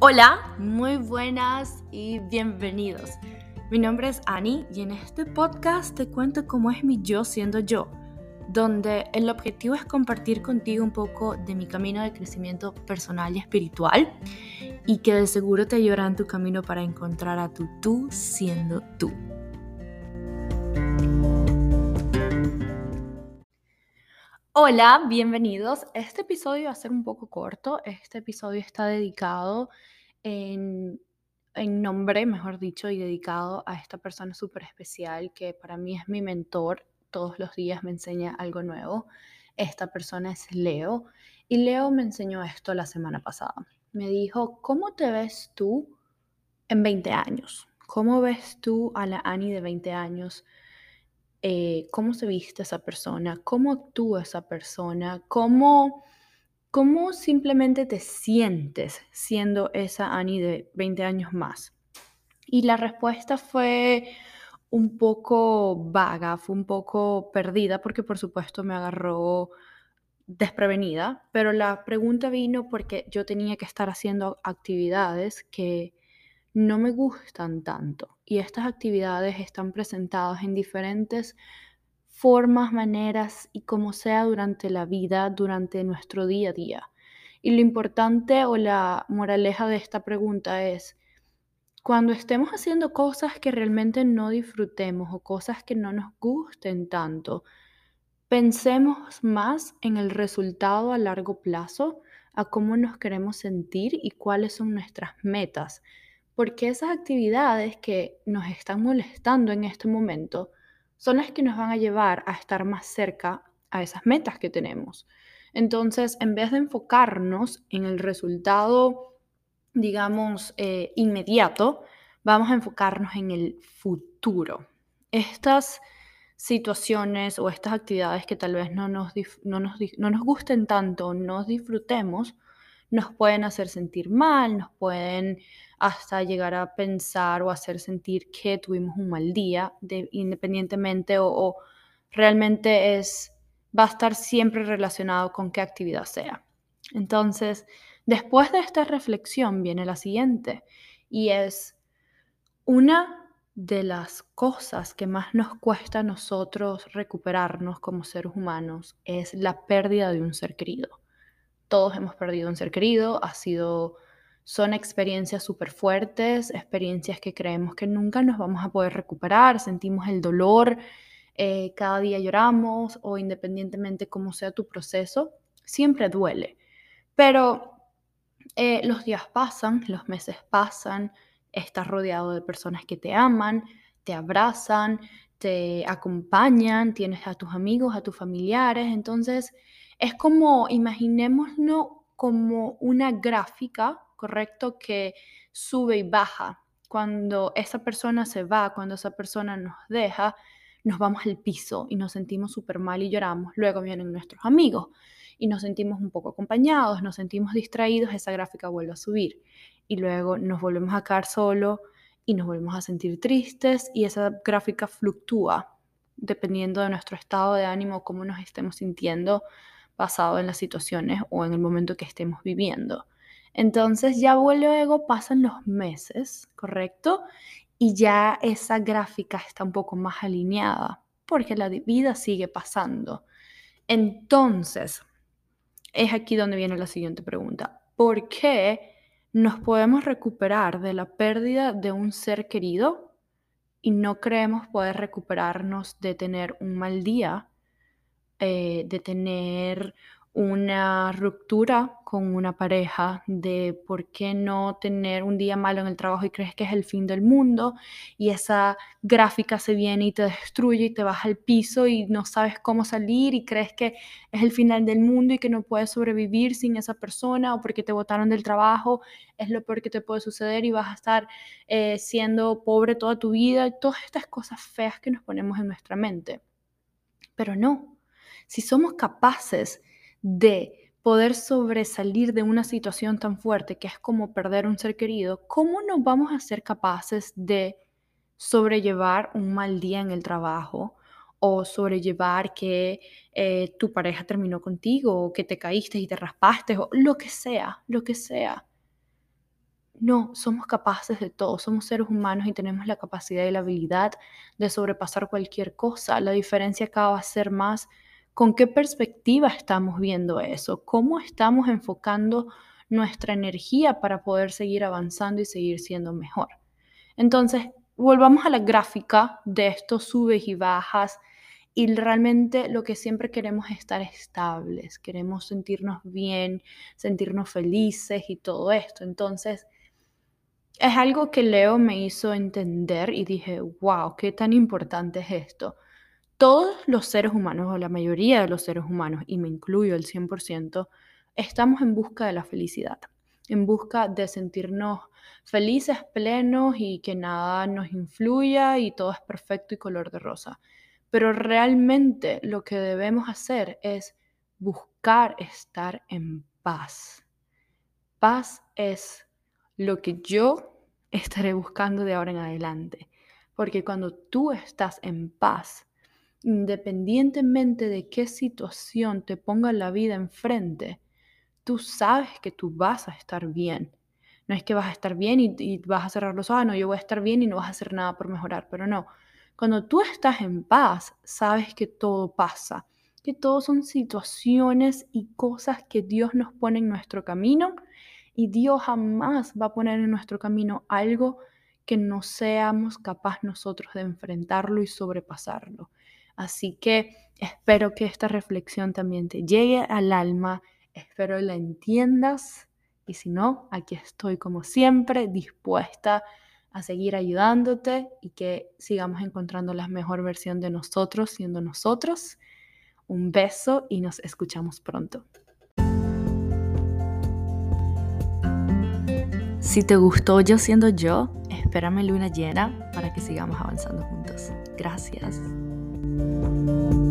Hola, muy buenas y bienvenidos. Mi nombre es Ani y en este podcast te cuento cómo es mi yo siendo yo, donde el objetivo es compartir contigo un poco de mi camino de crecimiento personal y espiritual y que de seguro te ayudará en tu camino para encontrar a tu tú siendo tú. Hola, bienvenidos. Este episodio va a ser un poco corto. Este episodio está dedicado en, nombre, mejor dicho, y dedicado a esta persona súper especial que para mí es mi mentor. Todos los días me enseña algo nuevo. Esta persona es Leo. Y Leo me enseñó esto la semana pasada. Me dijo, ¿cómo te ves tú en 20 años? ¿Cómo ves tú a la Ani de 20 años? Eh, cómo se viste esa persona, cómo actúa esa persona, cómo, cómo simplemente te sientes siendo esa Annie de 20 años más. Y la respuesta fue un poco vaga, fue un poco perdida porque por supuesto me agarró desprevenida, pero la pregunta vino porque yo tenía que estar haciendo actividades que no me gustan tanto y estas actividades están presentadas en diferentes formas, maneras y como sea durante la vida, durante nuestro día a día. Y lo importante o la moraleja de esta pregunta es, cuando estemos haciendo cosas que realmente no disfrutemos o cosas que no nos gusten tanto, pensemos más en el resultado a largo plazo, a cómo nos queremos sentir y cuáles son nuestras metas porque esas actividades que nos están molestando en este momento son las que nos van a llevar a estar más cerca a esas metas que tenemos. Entonces, en vez de enfocarnos en el resultado, digamos, eh, inmediato, vamos a enfocarnos en el futuro. Estas situaciones o estas actividades que tal vez no nos, no nos, no nos gusten tanto, no disfrutemos, nos pueden hacer sentir mal, nos pueden hasta llegar a pensar o hacer sentir que tuvimos un mal día, independientemente o, realmente es, va a estar siempre relacionado con qué actividad sea. Entonces, después de esta reflexión viene la siguiente y es una de las cosas que más nos cuesta a nosotros recuperarnos como seres humanos es la pérdida de un ser querido. Todos hemos perdido un ser querido, ha sido, son experiencias súper fuertes, experiencias que creemos que nunca nos vamos a poder recuperar, sentimos el dolor, eh, cada día lloramos o independientemente cómo sea tu proceso, siempre duele. Pero eh, los días pasan, los meses pasan, estás rodeado de personas que te aman, te abrazan, te acompañan, tienes a tus amigos, a tus familiares, entonces es como, imaginémonos como una gráfica, ¿correcto? Que sube y baja. Cuando esa persona se va, cuando esa persona nos deja, nos vamos al piso y nos sentimos súper mal y lloramos. Luego vienen nuestros amigos y nos sentimos un poco acompañados, nos sentimos distraídos, esa gráfica vuelve a subir. Y luego nos volvemos a caer solo y nos volvemos a sentir tristes y esa gráfica fluctúa dependiendo de nuestro estado de ánimo, cómo nos estemos sintiendo basado en las situaciones o en el momento que estemos viviendo. Entonces ya luego pasan los meses, ¿correcto? Y ya esa gráfica está un poco más alineada porque la vida sigue pasando. Entonces, es aquí donde viene la siguiente pregunta. ¿Por qué nos podemos recuperar de la pérdida de un ser querido y no creemos poder recuperarnos de tener un mal día eh, de tener una ruptura con una pareja, de por qué no tener un día malo en el trabajo y crees que es el fin del mundo y esa gráfica se viene y te destruye y te baja al piso y no sabes cómo salir y crees que es el final del mundo y que no puedes sobrevivir sin esa persona o porque te botaron del trabajo, es lo peor que te puede suceder y vas a estar eh, siendo pobre toda tu vida y todas estas cosas feas que nos ponemos en nuestra mente. Pero no, si somos capaces de poder sobresalir de una situación tan fuerte que es como perder un ser querido, ¿cómo nos vamos a ser capaces de sobrellevar un mal día en el trabajo o sobrellevar que eh, tu pareja terminó contigo o que te caíste y te raspaste o lo que sea, lo que sea? no, somos capaces de todo, somos seres humanos y tenemos la capacidad y la habilidad de sobrepasar cualquier cosa. La diferencia acá va a ser más con qué perspectiva estamos viendo eso, cómo estamos enfocando nuestra energía para poder seguir avanzando y seguir siendo mejor. Entonces, volvamos a la gráfica de estos subes y bajas y realmente lo que siempre queremos es estar estables, queremos sentirnos bien, sentirnos felices y todo esto. Entonces, es algo que Leo me hizo entender y dije, wow, qué tan importante es esto. Todos los seres humanos, o la mayoría de los seres humanos, y me incluyo el 100%, estamos en busca de la felicidad, en busca de sentirnos felices, plenos y que nada nos influya y todo es perfecto y color de rosa. Pero realmente lo que debemos hacer es buscar estar en paz. Paz es lo que yo estaré buscando de ahora en adelante. Porque cuando tú estás en paz, independientemente de qué situación te ponga la vida enfrente, tú sabes que tú vas a estar bien. No es que vas a estar bien y, vas a cerrar los ojos, ah, no, yo voy a estar bien y no vas a hacer nada por mejorar, pero no. Cuando tú estás en paz, sabes que todo pasa, que todo son situaciones y cosas que Dios nos pone en nuestro camino y Dios jamás va a poner en nuestro camino algo que no seamos capaces nosotros de enfrentarlo y sobrepasarlo. Así que espero que esta reflexión también te llegue al alma, espero la entiendas y si no, aquí estoy como siempre dispuesta a seguir ayudándote y que sigamos encontrando la mejor versión de nosotros siendo nosotros. Un beso y nos escuchamos pronto. Si te gustó yo siendo yo, espérame luna llena para que sigamos avanzando juntos. Gracias. Bye.